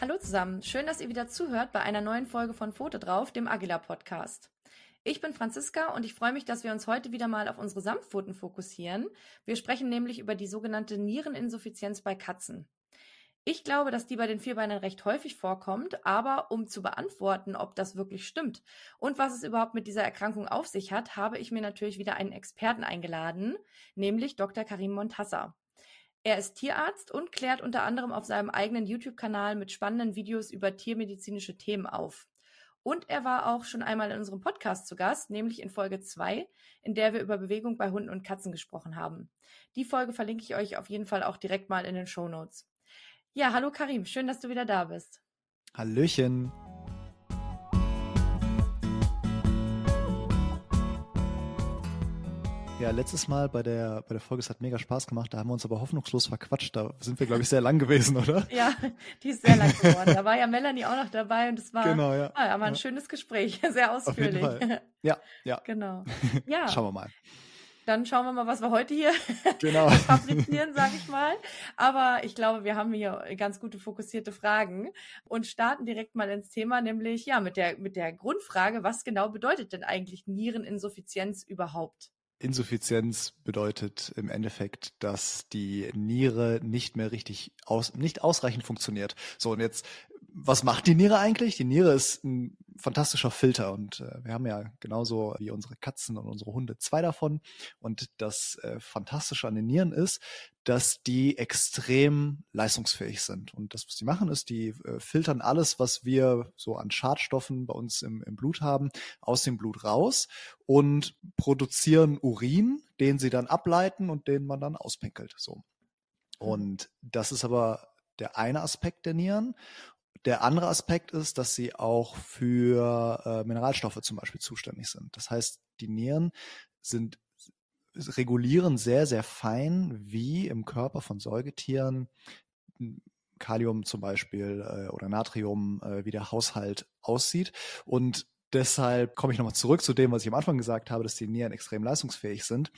Hallo zusammen, schön, dass ihr wieder zuhört bei einer neuen Folge von Foto drauf, dem Agila Podcast. Ich bin Franziska und ich freue mich, dass wir uns heute wieder mal auf unsere Samtpfoten fokussieren. Wir sprechen nämlich über die sogenannte Niereninsuffizienz bei Katzen. Ich glaube, dass die bei den Vierbeinern recht häufig vorkommt, aber um zu beantworten, ob das wirklich stimmt und was es überhaupt mit dieser Erkrankung auf sich hat, habe ich mir natürlich wieder einen Experten eingeladen, nämlich Dr. Karim Montassa. Er ist Tierarzt und klärt unter anderem auf seinem eigenen YouTube-Kanal mit spannenden Videos über tiermedizinische Themen auf. Und er war auch schon einmal in unserem Podcast zu Gast, nämlich in Folge 2, in der wir über Bewegung bei Hunden und Katzen gesprochen haben. Die Folge verlinke ich euch auf jeden Fall auch direkt mal in den Show Notes. Ja, hallo Karim, schön, dass du wieder da bist. Hallöchen. Ja, letztes Mal bei der, bei der Folge, es hat mega Spaß gemacht, da haben wir uns aber hoffnungslos verquatscht. Da sind wir, glaube ich, sehr lang gewesen, oder? ja, die ist sehr lang geworden. Da war ja Melanie auch noch dabei und es war, genau, ja. ah, aber ein ja. schönes Gespräch, sehr ausführlich. Auf jeden Fall. Ja, ja. Genau. Ja. Schauen wir mal dann schauen wir mal, was wir heute hier genau. fabrizieren, sage ich mal. Aber ich glaube, wir haben hier ganz gute fokussierte Fragen und starten direkt mal ins Thema, nämlich ja mit der mit der Grundfrage, was genau bedeutet denn eigentlich Niereninsuffizienz überhaupt? Insuffizienz bedeutet im Endeffekt, dass die Niere nicht mehr richtig aus, nicht ausreichend funktioniert. So, und jetzt was macht die Niere eigentlich? Die Niere ist ein fantastischer Filter und äh, wir haben ja genauso wie unsere Katzen und unsere Hunde zwei davon. Und das äh, Fantastische an den Nieren ist, dass die extrem leistungsfähig sind. Und das, was die machen, ist, die äh, filtern alles, was wir so an Schadstoffen bei uns im, im Blut haben, aus dem Blut raus und produzieren Urin, den sie dann ableiten und den man dann auspinkelt. So. Und das ist aber der eine Aspekt der Nieren. Der andere Aspekt ist, dass sie auch für äh, Mineralstoffe zum Beispiel zuständig sind. Das heißt, die Nieren sind regulieren sehr, sehr fein, wie im Körper von Säugetieren Kalium zum Beispiel äh, oder Natrium, äh, wie der Haushalt aussieht. Und deshalb komme ich nochmal zurück zu dem, was ich am Anfang gesagt habe, dass die Nieren extrem leistungsfähig sind.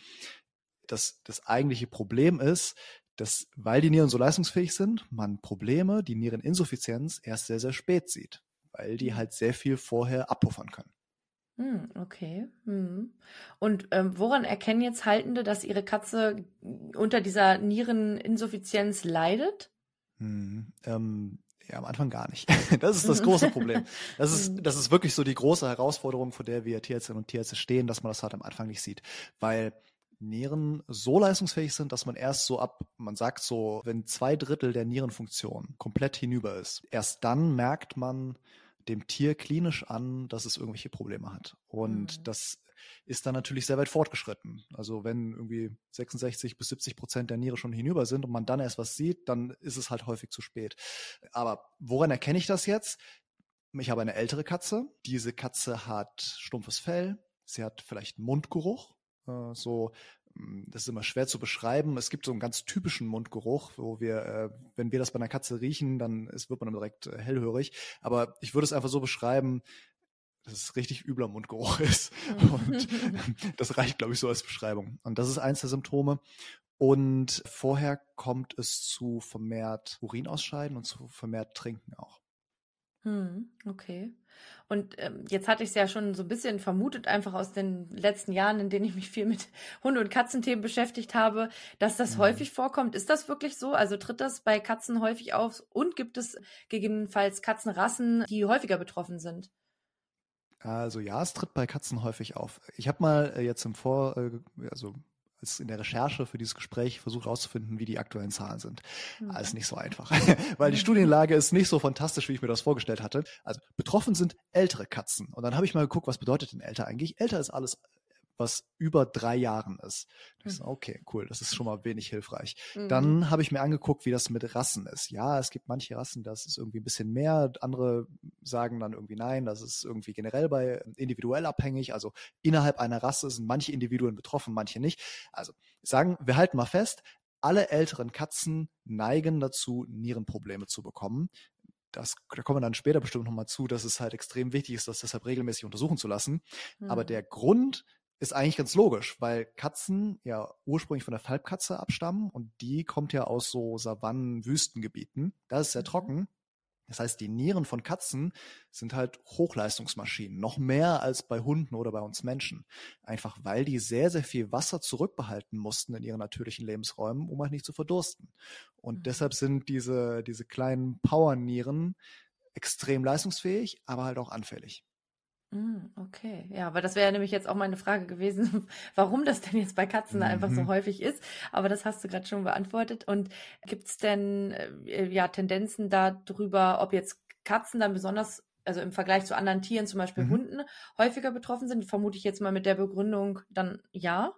Das, das eigentliche Problem ist, dass, weil die Nieren so leistungsfähig sind, man Probleme, die Niereninsuffizienz erst sehr, sehr spät sieht, weil die mhm. halt sehr viel vorher abpuffern können. Hm, okay. Hm. Und ähm, woran erkennen jetzt Haltende, dass ihre Katze unter dieser Niereninsuffizienz leidet? Hm, ähm, ja, am Anfang gar nicht. Das ist das große Problem. Das ist, hm. das ist wirklich so die große Herausforderung, vor der wir Tierärztinnen und Tierärzte stehen, dass man das halt am Anfang nicht sieht. Weil Nieren so leistungsfähig sind, dass man erst so ab, man sagt so, wenn zwei Drittel der Nierenfunktion komplett hinüber ist, erst dann merkt man dem Tier klinisch an, dass es irgendwelche Probleme hat. Und mhm. das ist dann natürlich sehr weit fortgeschritten. Also wenn irgendwie 66 bis 70 Prozent der Niere schon hinüber sind und man dann erst was sieht, dann ist es halt häufig zu spät. Aber woran erkenne ich das jetzt? Ich habe eine ältere Katze. Diese Katze hat stumpfes Fell. Sie hat vielleicht Mundgeruch. Äh, so, hm, das ist immer schwer zu beschreiben. Es gibt so einen ganz typischen Mundgeruch, wo wir, äh, wenn wir das bei einer Katze riechen, dann ist, wird man direkt äh, hellhörig. Aber ich würde es einfach so beschreiben, dass es richtig übler Mundgeruch ist. Und das reicht, glaube ich, so als Beschreibung. Und das ist eins der Symptome. Und vorher kommt es zu vermehrt Urinausscheiden und zu vermehrt Trinken auch. Hm, okay. Und ähm, jetzt hatte ich es ja schon so ein bisschen vermutet, einfach aus den letzten Jahren, in denen ich mich viel mit Hunde- und Katzenthemen beschäftigt habe, dass das mhm. häufig vorkommt. Ist das wirklich so? Also tritt das bei Katzen häufig auf? Und gibt es gegebenenfalls Katzenrassen, die häufiger betroffen sind? Also ja, es tritt bei Katzen häufig auf. Ich habe mal äh, jetzt im Vor, äh, also ist in der Recherche für dieses Gespräch versucht herauszufinden, wie die aktuellen Zahlen sind. Mhm. Alles nicht so einfach, weil die Studienlage ist nicht so fantastisch, wie ich mir das vorgestellt hatte. Also betroffen sind ältere Katzen. Und dann habe ich mal geguckt, was bedeutet denn älter eigentlich? Älter ist alles was über drei Jahren ist. Ich so, okay, cool, das ist schon mal wenig hilfreich. Mhm. Dann habe ich mir angeguckt, wie das mit Rassen ist. Ja, es gibt manche Rassen, das ist irgendwie ein bisschen mehr. Andere sagen dann irgendwie nein, das ist irgendwie generell bei individuell abhängig. Also innerhalb einer Rasse sind manche Individuen betroffen, manche nicht. Also sagen, wir halten mal fest, alle älteren Katzen neigen dazu, Nierenprobleme zu bekommen das, da kommen wir dann später bestimmt nochmal zu, dass es halt extrem wichtig ist, das deshalb regelmäßig untersuchen zu lassen. Mhm. Aber der Grund, ist eigentlich ganz logisch, weil Katzen ja ursprünglich von der Falbkatze abstammen und die kommt ja aus so Savannen, Wüstengebieten. Da ist es sehr mhm. trocken. Das heißt, die Nieren von Katzen sind halt Hochleistungsmaschinen, noch mehr als bei Hunden oder bei uns Menschen. Einfach weil die sehr, sehr viel Wasser zurückbehalten mussten in ihren natürlichen Lebensräumen, um halt nicht zu verdursten. Und mhm. deshalb sind diese, diese kleinen Powernieren extrem leistungsfähig, aber halt auch anfällig. Mm, okay, ja, aber das wäre nämlich jetzt auch meine Frage gewesen, warum das denn jetzt bei Katzen mhm. einfach so mhm. häufig ist. Aber das hast du gerade schon beantwortet. Und gibt es denn äh, ja Tendenzen darüber, ob jetzt Katzen dann besonders, also im Vergleich zu anderen Tieren, zum Beispiel mhm. Hunden, häufiger betroffen sind? Vermute ich jetzt mal mit der Begründung dann ja.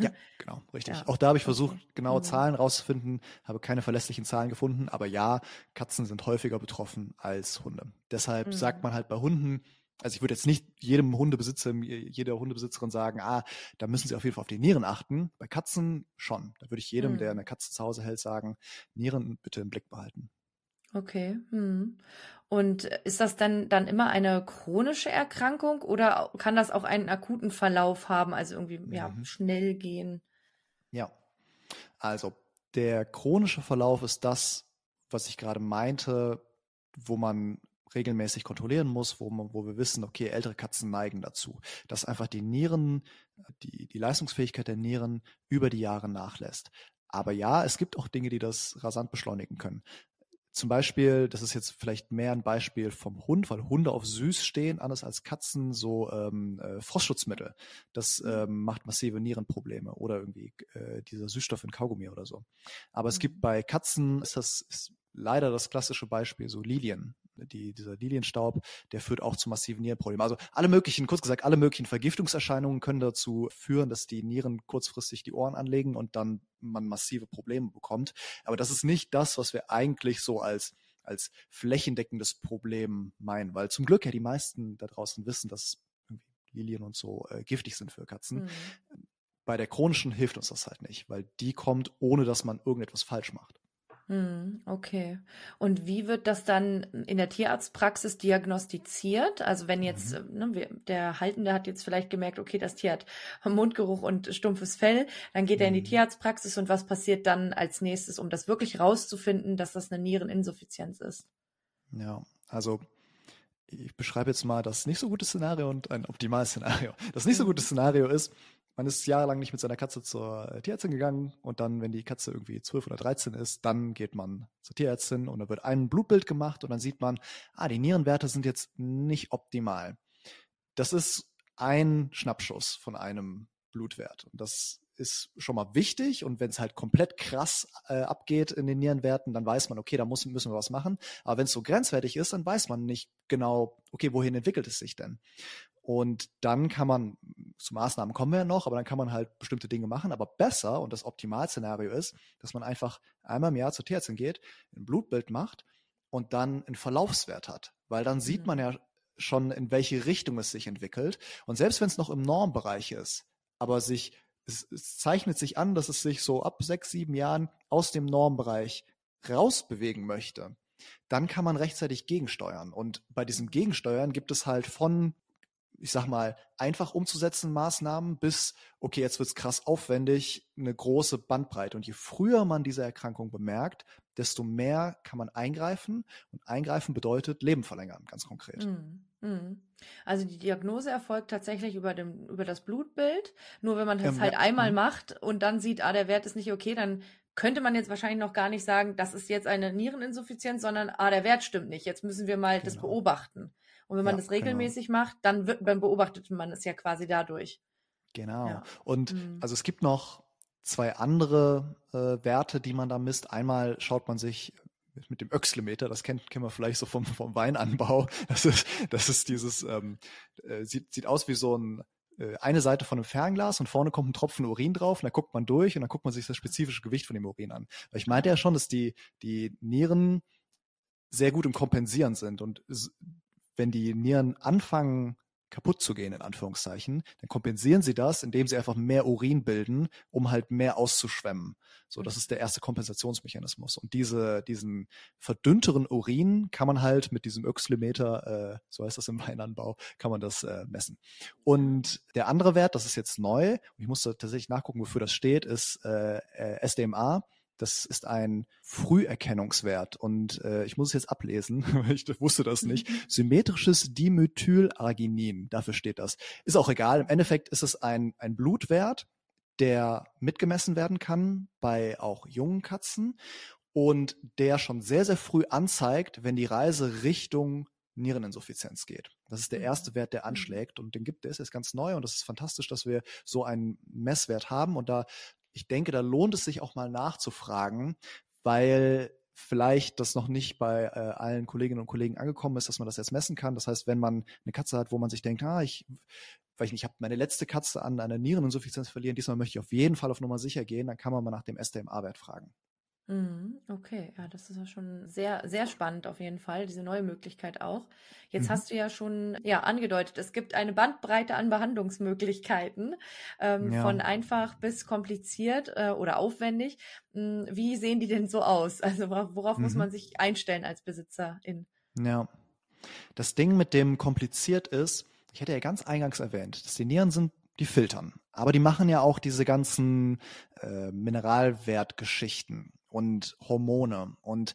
Ja, genau, richtig. Ja, auch da habe ich versucht, okay. genaue mhm. Zahlen rauszufinden, habe keine verlässliche Zahlen gefunden, aber ja, Katzen sind häufiger betroffen als Hunde. Deshalb mhm. sagt man halt bei Hunden, also ich würde jetzt nicht jedem Hundebesitzer, jeder Hundebesitzerin sagen, ah, da müssen sie auf jeden Fall auf die Nieren achten. Bei Katzen schon. Da würde ich jedem, mhm. der eine Katze zu Hause hält, sagen, Nieren bitte im Blick behalten. Okay. Hm. Und ist das dann dann immer eine chronische Erkrankung oder kann das auch einen akuten Verlauf haben, also irgendwie ja mhm. schnell gehen? Ja. Also der chronische Verlauf ist das, was ich gerade meinte, wo man regelmäßig kontrollieren muss, wo, man, wo wir wissen, okay, ältere Katzen neigen dazu, dass einfach die Nieren, die, die Leistungsfähigkeit der Nieren über die Jahre nachlässt. Aber ja, es gibt auch Dinge, die das rasant beschleunigen können. Zum Beispiel, das ist jetzt vielleicht mehr ein Beispiel vom Hund, weil Hunde auf süß stehen, anders als Katzen, so ähm, äh, Frostschutzmittel. Das mhm. ähm, macht massive Nierenprobleme oder irgendwie äh, dieser Süßstoff in Kaugummi oder so. Aber es gibt mhm. bei Katzen, ist das ist leider das klassische Beispiel, so Lilien die, dieser Lilienstaub, der führt auch zu massiven Nierenproblemen. Also alle möglichen, kurz gesagt, alle möglichen Vergiftungserscheinungen können dazu führen, dass die Nieren kurzfristig die Ohren anlegen und dann man massive Probleme bekommt. Aber das ist nicht das, was wir eigentlich so als als flächendeckendes Problem meinen, weil zum Glück ja die meisten da draußen wissen, dass Lilien und so äh, giftig sind für Katzen. Mhm. Bei der chronischen hilft uns das halt nicht, weil die kommt, ohne dass man irgendetwas falsch macht. Hm, okay. Und wie wird das dann in der Tierarztpraxis diagnostiziert? Also wenn jetzt, mhm. ne, der Haltende hat jetzt vielleicht gemerkt, okay, das Tier hat Mundgeruch und stumpfes Fell, dann geht er in die mhm. Tierarztpraxis und was passiert dann als nächstes, um das wirklich rauszufinden, dass das eine Niereninsuffizienz ist? Ja, also ich beschreibe jetzt mal das nicht so gute Szenario und ein optimales Szenario. Das nicht so gute mhm. Szenario ist, man ist jahrelang nicht mit seiner Katze zur äh, Tierärztin gegangen und dann, wenn die Katze irgendwie 12 oder 13 ist, dann geht man zur Tierärztin und da wird ein Blutbild gemacht und dann sieht man, ah, die Nierenwerte sind jetzt nicht optimal. Das ist ein Schnappschuss von einem Blutwert und das ist schon mal wichtig und wenn es halt komplett krass äh, abgeht in den Nierenwerten, dann weiß man, okay, da muss, müssen wir was machen. Aber wenn es so grenzwertig ist, dann weiß man nicht genau, okay, wohin entwickelt es sich denn? Und dann kann man, zu Maßnahmen kommen wir ja noch, aber dann kann man halt bestimmte Dinge machen. Aber besser und das Optimalszenario ist, dass man einfach einmal im Jahr zur Tierärztin geht, ein Blutbild macht und dann einen Verlaufswert hat. Weil dann sieht man mhm. ja schon, in welche Richtung es sich entwickelt. Und selbst wenn es noch im Normbereich ist, aber sich, es, es zeichnet sich an, dass es sich so ab sechs, sieben Jahren aus dem Normbereich rausbewegen möchte, dann kann man rechtzeitig gegensteuern. Und bei diesem Gegensteuern gibt es halt von ich sag mal, einfach umzusetzen Maßnahmen bis, okay, jetzt wird's krass aufwendig, eine große Bandbreite. Und je früher man diese Erkrankung bemerkt, desto mehr kann man eingreifen. Und eingreifen bedeutet Leben verlängern, ganz konkret. Mm, mm. Also die Diagnose erfolgt tatsächlich über, dem, über das Blutbild. Nur wenn man das ähm, halt ja, einmal mm. macht und dann sieht, ah, der Wert ist nicht okay, dann könnte man jetzt wahrscheinlich noch gar nicht sagen, das ist jetzt eine Niereninsuffizienz, sondern ah, der Wert stimmt nicht. Jetzt müssen wir mal genau. das beobachten. Und wenn man ja, das genau. regelmäßig genau. macht, dann, wird, dann beobachtet man es ja quasi dadurch. Genau. Ja. Und mhm. also es gibt noch zwei andere äh, Werte, die man da misst. Einmal schaut man sich mit dem Öxlemeter, das kennt, kennen wir vielleicht so vom, vom Weinanbau. Das ist, das ist dieses, ähm, äh, sieht, sieht aus wie so ein äh, eine Seite von einem Fernglas und vorne kommt ein Tropfen Urin drauf und da guckt man durch und dann guckt man sich das spezifische Gewicht von dem Urin an. Weil ich meinte ja schon, dass die, die Nieren sehr gut im Kompensieren sind und wenn die Nieren anfangen kaputt zu gehen, in Anführungszeichen, dann kompensieren sie das, indem sie einfach mehr Urin bilden, um halt mehr auszuschwemmen. So, das ist der erste Kompensationsmechanismus. Und diese, diesen verdünnteren Urin kann man halt mit diesem Öxlimeter, äh, so heißt das im Weinanbau, kann man das äh, messen. Und der andere Wert, das ist jetzt neu, ich musste tatsächlich nachgucken, wofür das steht, ist äh, SDMA. Das ist ein Früherkennungswert und äh, ich muss es jetzt ablesen, ich wusste das nicht. Symmetrisches Dimethylarginin, dafür steht das. Ist auch egal. Im Endeffekt ist es ein, ein Blutwert, der mitgemessen werden kann bei auch jungen Katzen und der schon sehr, sehr früh anzeigt, wenn die Reise Richtung Niereninsuffizienz geht. Das ist der mhm. erste Wert, der mhm. anschlägt und den gibt es, ist ganz neu und es ist fantastisch, dass wir so einen Messwert haben und da, ich denke, da lohnt es sich auch mal nachzufragen, weil vielleicht das noch nicht bei äh, allen Kolleginnen und Kollegen angekommen ist, dass man das jetzt messen kann. Das heißt, wenn man eine Katze hat, wo man sich denkt, ah, ich, weil ich nicht, habe meine letzte Katze an einer Niereninsuffizienz verlieren, diesmal möchte ich auf jeden Fall auf Nummer sicher gehen, dann kann man mal nach dem SDMA-Wert fragen. Mhm, okay, ja, das ist ja schon sehr, sehr spannend auf jeden Fall, diese neue Möglichkeit auch. Jetzt mhm. hast du ja schon ja angedeutet, es gibt eine Bandbreite an Behandlungsmöglichkeiten, ähm, ja. von einfach bis kompliziert äh, oder aufwendig. Hm, wie sehen die denn so aus? Also worauf mhm. muss man sich einstellen als Besitzerin? Ja, das Ding mit dem kompliziert ist, ich hätte ja ganz eingangs erwähnt, dass die Nieren sind die filtern. Aber die machen ja auch diese ganzen äh, Mineralwertgeschichten und Hormone. Und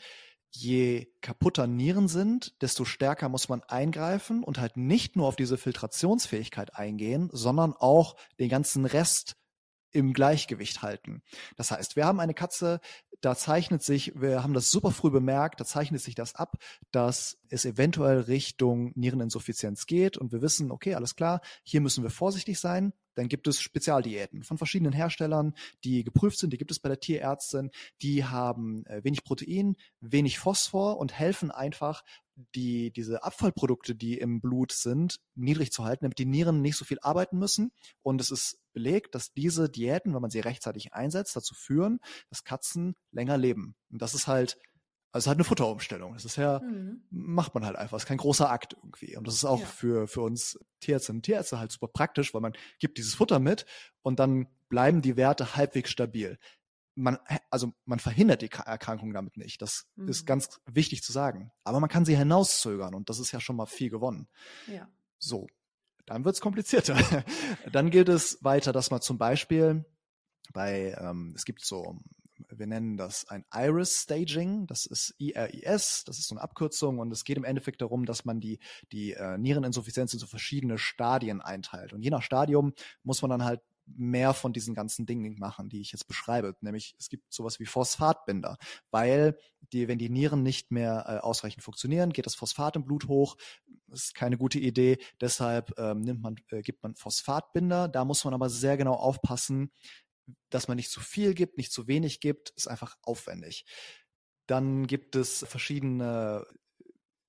je kaputter Nieren sind, desto stärker muss man eingreifen und halt nicht nur auf diese Filtrationsfähigkeit eingehen, sondern auch den ganzen Rest im Gleichgewicht halten. Das heißt, wir haben eine Katze, da zeichnet sich, wir haben das super früh bemerkt, da zeichnet sich das ab, dass es eventuell Richtung Niereninsuffizienz geht und wir wissen, okay, alles klar, hier müssen wir vorsichtig sein. Dann gibt es Spezialdiäten von verschiedenen Herstellern, die geprüft sind. Die gibt es bei der Tierärztin. Die haben äh, wenig Protein, wenig Phosphor und helfen einfach, die, diese Abfallprodukte, die im Blut sind, niedrig zu halten, damit die Nieren nicht so viel arbeiten müssen. Und es ist belegt, dass diese Diäten, wenn man sie rechtzeitig einsetzt, dazu führen, dass Katzen länger leben. Und das ist halt, also halt eine Futterumstellung. Das ist ja, mhm. macht man halt einfach. Das ist kein großer Akt irgendwie. Und das ist auch ja. für, für uns Tierärztinnen und Tierärzte halt super praktisch, weil man gibt dieses Futter mit und dann bleiben die Werte halbwegs stabil man, also man verhindert die Erkrankung damit nicht. Das mhm. ist ganz wichtig zu sagen. Aber man kann sie hinauszögern und das ist ja schon mal viel gewonnen. Ja. So, dann wird's komplizierter. dann gilt es weiter, dass man zum Beispiel bei, ähm, es gibt so, wir nennen das ein Iris-Staging, das ist IRIS, das ist so eine Abkürzung und es geht im Endeffekt darum, dass man die, die äh, Niereninsuffizienz in so verschiedene Stadien einteilt. Und je nach Stadium muss man dann halt mehr von diesen ganzen Dingen machen, die ich jetzt beschreibe. Nämlich es gibt sowas wie Phosphatbinder, weil die, wenn die Nieren nicht mehr äh, ausreichend funktionieren, geht das Phosphat im Blut hoch. Das ist keine gute Idee. Deshalb ähm, nimmt man, äh, gibt man Phosphatbinder. Da muss man aber sehr genau aufpassen, dass man nicht zu viel gibt, nicht zu wenig gibt. Ist einfach aufwendig. Dann gibt es verschiedene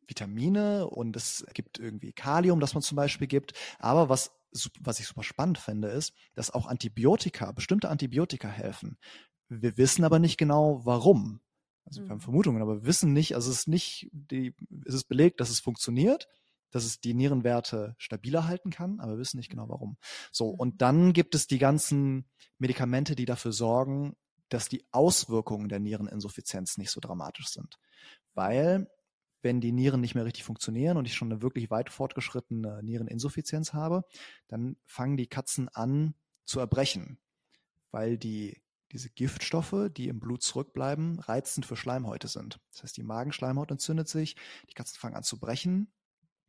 Vitamine und es gibt irgendwie Kalium, das man zum Beispiel gibt. Aber was was ich super spannend finde, ist, dass auch Antibiotika, bestimmte Antibiotika helfen. Wir wissen aber nicht genau, warum. Also wir haben mhm. Vermutungen, aber wir wissen nicht, also es ist nicht, die, es ist belegt, dass es funktioniert, dass es die Nierenwerte stabiler halten kann, aber wir wissen nicht genau warum. So, mhm. und dann gibt es die ganzen Medikamente, die dafür sorgen, dass die Auswirkungen der Niereninsuffizienz nicht so dramatisch sind. Weil wenn die Nieren nicht mehr richtig funktionieren und ich schon eine wirklich weit fortgeschrittene Niereninsuffizienz habe, dann fangen die Katzen an zu erbrechen, weil die diese Giftstoffe, die im Blut zurückbleiben, reizend für Schleimhäute sind. Das heißt, die Magenschleimhaut entzündet sich, die Katzen fangen an zu brechen.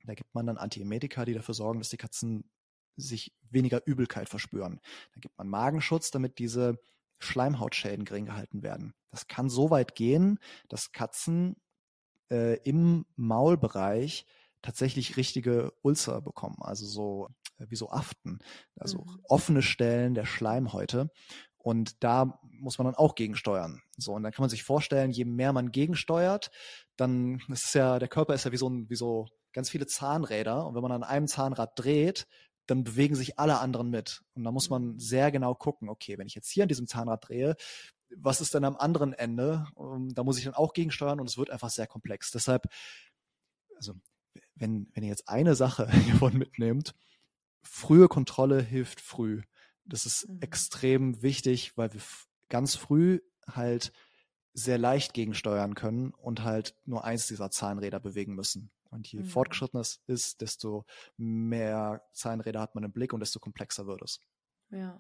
Da gibt man dann Antiemetika, die dafür sorgen, dass die Katzen sich weniger Übelkeit verspüren. Dann gibt man Magenschutz, damit diese Schleimhautschäden gering gehalten werden. Das kann so weit gehen, dass Katzen äh, im Maulbereich tatsächlich richtige Ulcer bekommen, also so äh, wie so Aften, also mhm. offene Stellen der Schleimhäute. Und da muss man dann auch gegensteuern. So, und dann kann man sich vorstellen, je mehr man gegensteuert, dann ist es ja, der Körper ist ja wie so, ein, wie so ganz viele Zahnräder. Und wenn man an einem Zahnrad dreht, dann bewegen sich alle anderen mit. Und da muss man mhm. sehr genau gucken, okay, wenn ich jetzt hier an diesem Zahnrad drehe, was ist denn am anderen Ende? Ähm, da muss ich dann auch gegensteuern und es wird einfach sehr komplex. Deshalb, also wenn, wenn ihr jetzt eine Sache hiervon mitnehmt, frühe Kontrolle hilft früh. Das ist mhm. extrem wichtig, weil wir ganz früh halt sehr leicht gegensteuern können und halt nur eins dieser Zahnräder bewegen müssen. Und je mhm. fortgeschrittener es ist, desto mehr Zahnräder hat man im Blick und desto komplexer wird es. Ja.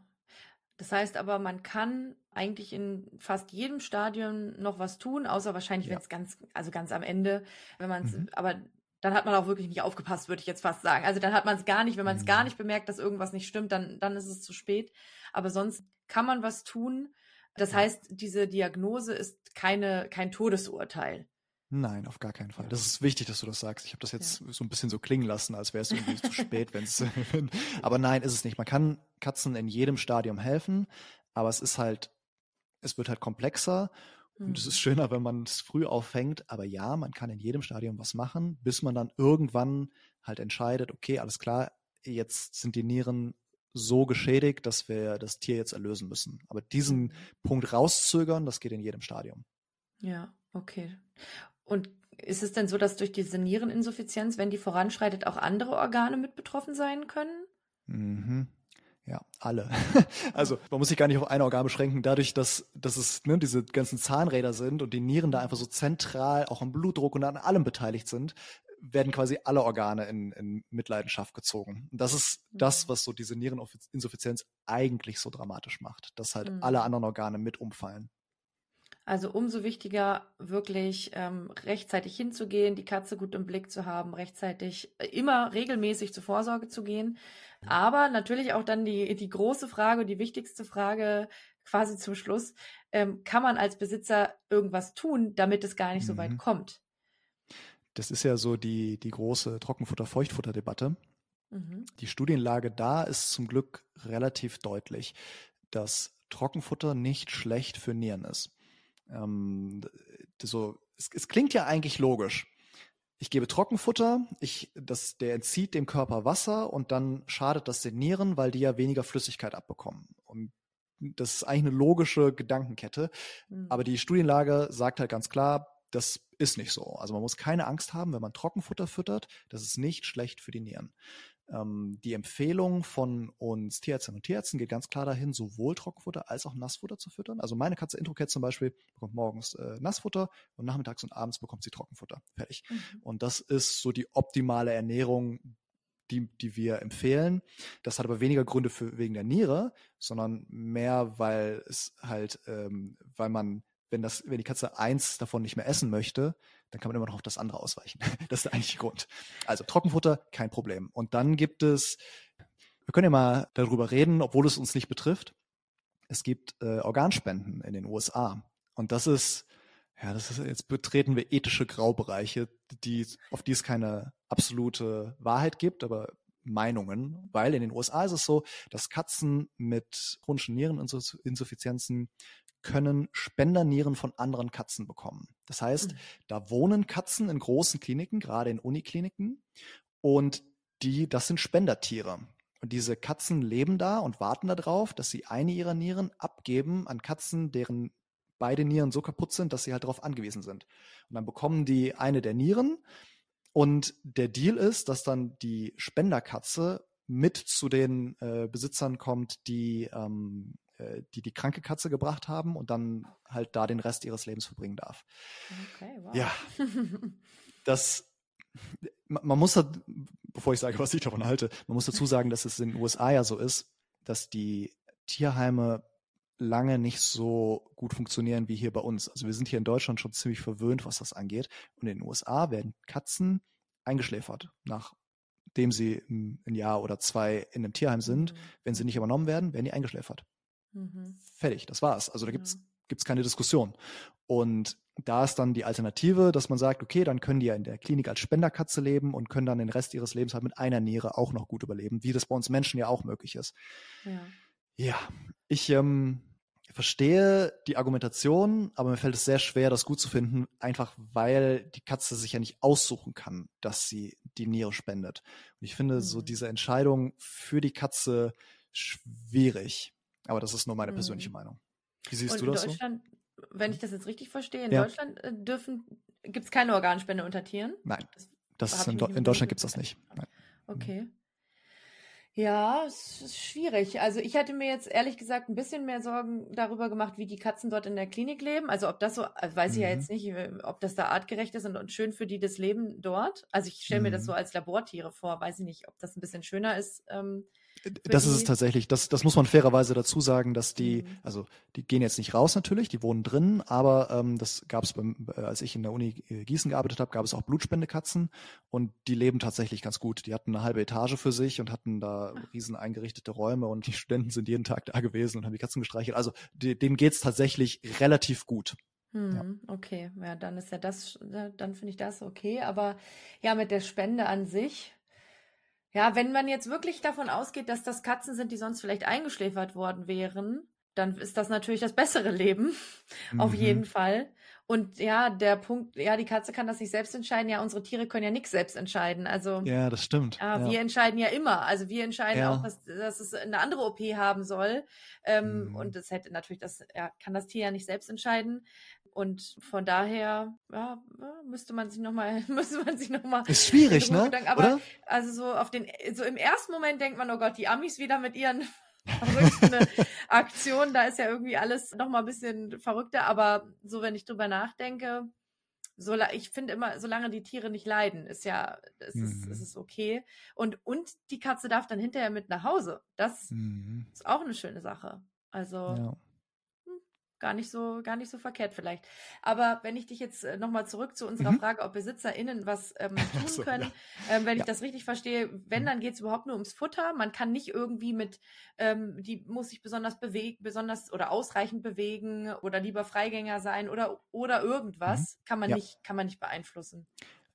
Das heißt aber, man kann eigentlich in fast jedem Stadium noch was tun, außer wahrscheinlich, wenn es ganz, also ganz am Ende, wenn man es, mhm. aber dann hat man auch wirklich nicht aufgepasst, würde ich jetzt fast sagen. Also dann hat man es gar nicht, wenn man es mhm. gar nicht bemerkt, dass irgendwas nicht stimmt, dann, dann ist es zu spät. Aber sonst kann man was tun. Das ja. heißt, diese Diagnose ist keine, kein Todesurteil. Nein, auf gar keinen Fall. Das ist wichtig, dass du das sagst. Ich habe das jetzt ja. so ein bisschen so klingen lassen, als wäre es irgendwie zu spät, wenn es. aber nein, ist es nicht. Man kann Katzen in jedem Stadium helfen, aber es ist halt, es wird halt komplexer und es ist mhm. schöner, wenn man es früh auffängt. Aber ja, man kann in jedem Stadium was machen, bis man dann irgendwann halt entscheidet, okay, alles klar, jetzt sind die Nieren so geschädigt, dass wir das Tier jetzt erlösen müssen. Aber diesen mhm. Punkt rauszögern, das geht in jedem Stadium. Ja, okay. Und ist es denn so, dass durch diese Niereninsuffizienz, wenn die voranschreitet, auch andere Organe mit betroffen sein können? Mhm. Ja, alle. also man muss sich gar nicht auf ein Organ beschränken. Dadurch, dass, dass es ne, diese ganzen Zahnräder sind und die Nieren da einfach so zentral auch am Blutdruck und an allem beteiligt sind, werden quasi alle Organe in, in Mitleidenschaft gezogen. Und das ist das, mhm. was so diese Niereninsuffizienz eigentlich so dramatisch macht, dass halt mhm. alle anderen Organe mit umfallen. Also umso wichtiger, wirklich ähm, rechtzeitig hinzugehen, die Katze gut im Blick zu haben, rechtzeitig äh, immer regelmäßig zur Vorsorge zu gehen. Aber natürlich auch dann die, die große Frage, die wichtigste Frage quasi zum Schluss, ähm, kann man als Besitzer irgendwas tun, damit es gar nicht mhm. so weit mhm. kommt? Das ist ja so die, die große Trockenfutter-Feuchtfutter-Debatte. Mhm. Die Studienlage da ist zum Glück relativ deutlich, dass Trockenfutter nicht schlecht für Nieren ist. Ähm, so, es, es klingt ja eigentlich logisch. Ich gebe Trockenfutter, ich, das, der entzieht dem Körper Wasser und dann schadet das den Nieren, weil die ja weniger Flüssigkeit abbekommen. Und das ist eigentlich eine logische Gedankenkette. Mhm. Aber die Studienlage sagt halt ganz klar, das ist nicht so. Also man muss keine Angst haben, wenn man Trockenfutter füttert. Das ist nicht schlecht für die Nieren. Ähm, die Empfehlung von uns Tierärztinnen und Tierärzten geht ganz klar dahin, sowohl Trockenfutter als auch Nassfutter zu füttern. Also meine Katze Introcat zum Beispiel bekommt morgens äh, Nassfutter und nachmittags und abends bekommt sie Trockenfutter. Fertig. Mhm. Und das ist so die optimale Ernährung, die, die wir empfehlen. Das hat aber weniger Gründe für wegen der Niere, sondern mehr, weil es halt, ähm, weil man wenn das, wenn die Katze eins davon nicht mehr essen möchte, dann kann man immer noch auf das andere ausweichen. Das ist der eigentliche Grund. Also Trockenfutter, kein Problem. Und dann gibt es, wir können ja mal darüber reden, obwohl es uns nicht betrifft. Es gibt äh, Organspenden in den USA. Und das ist, ja, das ist, jetzt betreten wir ethische Graubereiche, die, auf die es keine absolute Wahrheit gibt, aber Meinungen, weil in den USA ist es so, dass Katzen mit chronischen Niereninsuffizienzen können Spendernieren von anderen Katzen bekommen. Das heißt, mhm. da wohnen Katzen in großen Kliniken, gerade in Unikliniken, und die, das sind Spendertiere. Und diese Katzen leben da und warten darauf, dass sie eine ihrer Nieren abgeben an Katzen, deren beide Nieren so kaputt sind, dass sie halt darauf angewiesen sind. Und dann bekommen die eine der Nieren. Und der Deal ist, dass dann die Spenderkatze mit zu den äh, Besitzern kommt, die ähm, äh, die die kranke Katze gebracht haben und dann halt da den Rest ihres Lebens verbringen darf. Okay, wow. Ja, das man muss, bevor ich sage, was ich davon halte, man muss dazu sagen, dass es in den USA ja so ist, dass die Tierheime lange nicht so gut funktionieren wie hier bei uns. Also wir sind hier in Deutschland schon ziemlich verwöhnt, was das angeht. Und in den USA werden Katzen eingeschläfert, nachdem sie ein Jahr oder zwei in einem Tierheim sind. Mhm. Wenn sie nicht übernommen werden, werden die eingeschläfert. Mhm. Fertig, das war's. Also da gibt's, mhm. gibt's keine Diskussion. Und da ist dann die Alternative, dass man sagt, okay, dann können die ja in der Klinik als Spenderkatze leben und können dann den Rest ihres Lebens halt mit einer Niere auch noch gut überleben, wie das bei uns Menschen ja auch möglich ist. Ja, ja ich ähm, verstehe die Argumentation, aber mir fällt es sehr schwer, das gut zu finden, einfach weil die Katze sich ja nicht aussuchen kann, dass sie die Niere spendet. Und ich finde mhm. so diese Entscheidung für die Katze schwierig. Aber das ist nur meine persönliche mhm. Meinung. Wie siehst Und du das in Deutschland, so? Wenn ich das jetzt richtig verstehe, in ja. Deutschland äh, dürfen gibt es keine Organspende unter Tieren? Nein. Das, das in, in Deutschland gibt es das nicht. Nein. Okay. Ja, es ist schwierig. Also ich hätte mir jetzt ehrlich gesagt ein bisschen mehr Sorgen darüber gemacht, wie die Katzen dort in der Klinik leben. Also ob das so, also weiß ich ja jetzt mhm. nicht, äh, ob das da artgerecht ist und, und schön für die das Leben dort. Also ich stelle mhm. mir das mhm. so als Labortiere vor. Weiß ich nicht, ob das ein bisschen schöner ist. Ähm, Das ist es tatsächlich. Das, das muss man fairerweise dazu sagen, dass die, Mhm. also die gehen jetzt nicht raus natürlich, die wohnen drin, aber ähm, das gab es beim, äh, als ich in der Uni äh, Gießen gearbeitet habe, gab es auch Blutspendekatzen und die leben tatsächlich ganz gut. Die hatten eine halbe Etage für sich und hatten da riesen eingerichtete Räume und die Studenten sind jeden Tag da gewesen und haben die Katzen gestreichelt. Also die, denen geht's tatsächlich relativ gut. Hm, okay, ja, dann ist ja das, äh, dann finde ich das okay. Aber ja, mit der Spende an sich, ja, wenn man jetzt wirklich davon ausgeht, dass das Katzen sind, die sonst vielleicht eingeschläfert worden wären, dann ist das natürlich das bessere Leben, auf Mhm. jeden Fall. Und ja, der Punkt, ja, die Katze kann das nicht selbst entscheiden. Ja, unsere Tiere können ja nichts selbst entscheiden. Also Ja, das stimmt. ja, ja. wir entscheiden ja immer. Also wir entscheiden Ja. auch, dass, dass es eine andere OP haben soll. Ähm, Mhm. Und das hätte natürlich das, ja, kann das Tier ja nicht selbst entscheiden. Und von daher, ja, müsste man sich nochmal, müsste man sich nochmal. Ist schwierig, ne? Aber Oder? also so auf den, so im ersten Moment denkt man, oh Gott, die Amis wieder mit ihren verrückten Aktionen, da ist ja irgendwie alles nochmal ein bisschen verrückter. Aber so, wenn ich drüber nachdenke, so, ich finde immer, solange die Tiere nicht leiden, ist ja, ist, es, Mhm. ist es okay. Und, und die Katze darf dann hinterher mit nach Hause. Das Mhm. ist auch eine schöne Sache. Also Ja. Gar nicht so, gar nicht so verkehrt vielleicht. Aber wenn ich dich jetzt äh, nochmal zurück zu unserer Mhm. Frage, ob BesitzerInnen was ähm, tun so, können, ja. ähm, wenn Ja. ich das richtig verstehe, wenn, Mhm. dann geht es überhaupt nur ums Futter. Man kann nicht irgendwie mit, ähm, die muss sich besonders bewegen, besonders oder ausreichend bewegen oder lieber Freigänger sein oder, oder irgendwas. Kann man Mhm. Ja. nicht, kann man nicht beeinflussen.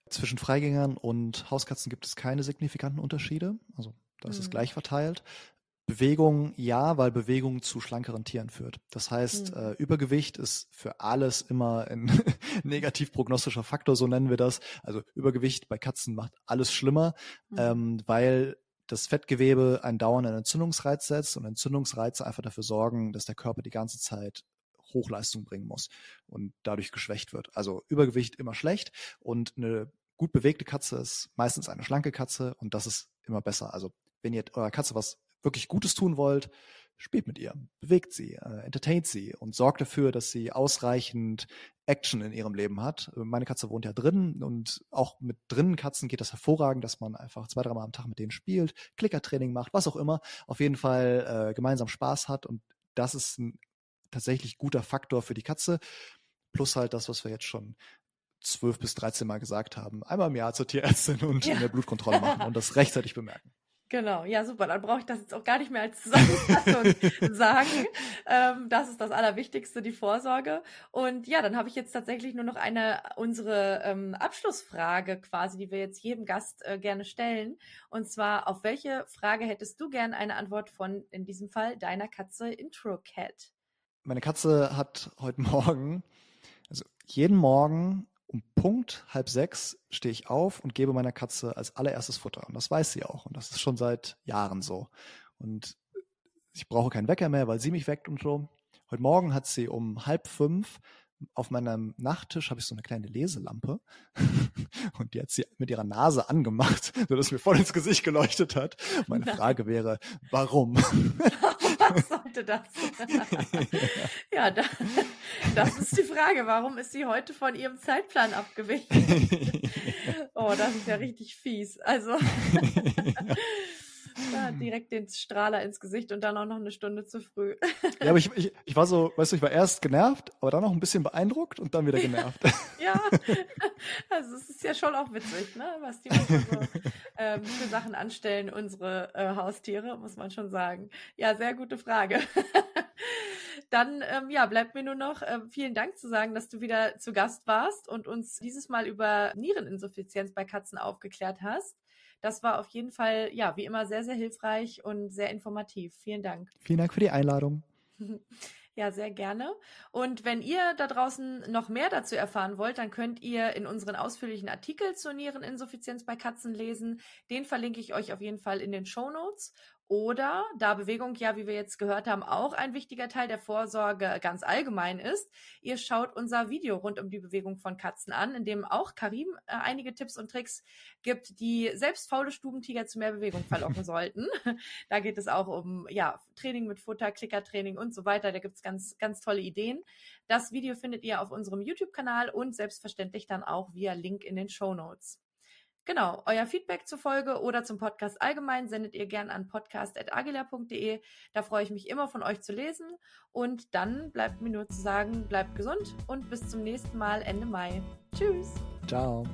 Zwischen Freigängern und Hauskatzen gibt es keine signifikanten Unterschiede. Also da ist es Mhm. gleich verteilt. Bewegung ja, weil Bewegung zu schlankeren Tieren führt. Das heißt, Mhm. äh, Übergewicht ist für alles immer ein negativ prognostischer Faktor, so nennen wir das. Also Übergewicht bei Katzen macht alles schlimmer, Mhm. ähm, weil das Fettgewebe einen dauernden Entzündungsreiz setzt und Entzündungsreize einfach dafür sorgen, dass der Körper die ganze Zeit Hochleistung bringen muss und dadurch geschwächt wird. Also Übergewicht immer schlecht und eine gut bewegte Katze ist meistens eine schlanke Katze und das ist immer besser. Also wenn ihr eurer Katze was wirklich Gutes tun wollt, spielt mit ihr, bewegt sie, äh, entertaint sie und sorgt dafür, dass sie ausreichend Action in ihrem Leben hat. Meine Katze wohnt ja drin und auch mit drinnen Katzen geht das hervorragend, dass man einfach zwei, dreimal am Tag mit denen spielt, Klickertraining macht, was auch immer, auf jeden Fall äh, gemeinsam Spaß hat und das ist ein tatsächlich guter Faktor für die Katze. Plus halt das, was wir jetzt schon zwölf bis 13 Mal gesagt haben. Einmal im Jahr zur Tierärztin und Ja. eine Blutkontrolle machen und das rechtzeitig bemerken. Genau, ja super. Dann brauche ich das jetzt auch gar nicht mehr als Zusammenfassung sagen. Ähm, das ist das Allerwichtigste, die Vorsorge. Und ja, dann habe ich jetzt tatsächlich nur noch eine unsere ähm, Abschlussfrage quasi, die wir jetzt jedem Gast äh, gerne stellen. Und zwar, auf welche Frage hättest du gern eine Antwort von, in diesem Fall, deiner Katze Intro Cat? Meine Katze hat heute Morgen, also jeden Morgen um Punkt halb sechs stehe ich auf und gebe meiner Katze als allererstes Futter. Und das weiß sie auch. Und das ist schon seit Jahren so. Und ich brauche keinen Wecker mehr, weil sie mich weckt und so. Heute Morgen hat sie um halb fünf auf meinem Nachttisch habe ich so eine kleine Leselampe und die hat sie mit ihrer Nase angemacht, sodass mir voll ins Gesicht geleuchtet hat. Meine. Frage wäre, warum? Was sollte das? ja, da, das ist die Frage. Warum ist sie heute von ihrem Zeitplan abgewichen? Oh, das ist ja richtig fies. Also ja, direkt den Strahler ins Gesicht und dann auch noch eine Stunde zu früh. Ja, aber ich, ich, ich war so, weißt du, ich war erst genervt, aber dann noch ein bisschen beeindruckt und dann wieder genervt. Ja, also es ist ja schon auch witzig, ne? was die so ähm, für Sachen anstellen, unsere äh, Haustiere, muss man schon sagen. Ja, sehr gute Frage. Dann ähm, ja, bleibt mir nur noch äh, vielen Dank zu sagen, dass du wieder zu Gast warst und uns dieses Mal über Niereninsuffizienz bei Katzen aufgeklärt hast. Das war auf jeden Fall, ja, wie immer sehr, sehr hilfreich und sehr informativ. Vielen Dank. Vielen Dank für die Einladung. Ja, sehr gerne. Und wenn ihr da draußen noch mehr dazu erfahren wollt, dann könnt ihr in unseren ausführlichen Artikel zur Niereninsuffizienz bei Katzen lesen. Den verlinke ich euch auf jeden Fall in den Show Notes. Oder da Bewegung ja, wie wir jetzt gehört haben, auch ein wichtiger Teil der Vorsorge ganz allgemein ist, ihr schaut unser Video rund um die Bewegung von Katzen an, in dem auch Karim äh, einige Tipps und Tricks gibt, die selbst faule Stubentiger zu mehr Bewegung verlocken sollten. Da geht es auch um ja, Training mit Futter, Klickertraining und so weiter. Da gibt's ganz, ganz tolle Ideen. Das Video findet ihr auf unserem YouTube-Kanal und selbstverständlich dann auch via Link in den Show Notes. Genau, euer Feedback zur Folge oder zum Podcast allgemein sendet ihr gern an podcast.agila.de. Da freue ich mich immer von euch zu lesen. Und dann bleibt mir nur zu sagen, bleibt gesund und bis zum nächsten Mal Ende Mai. Tschüss. Ciao.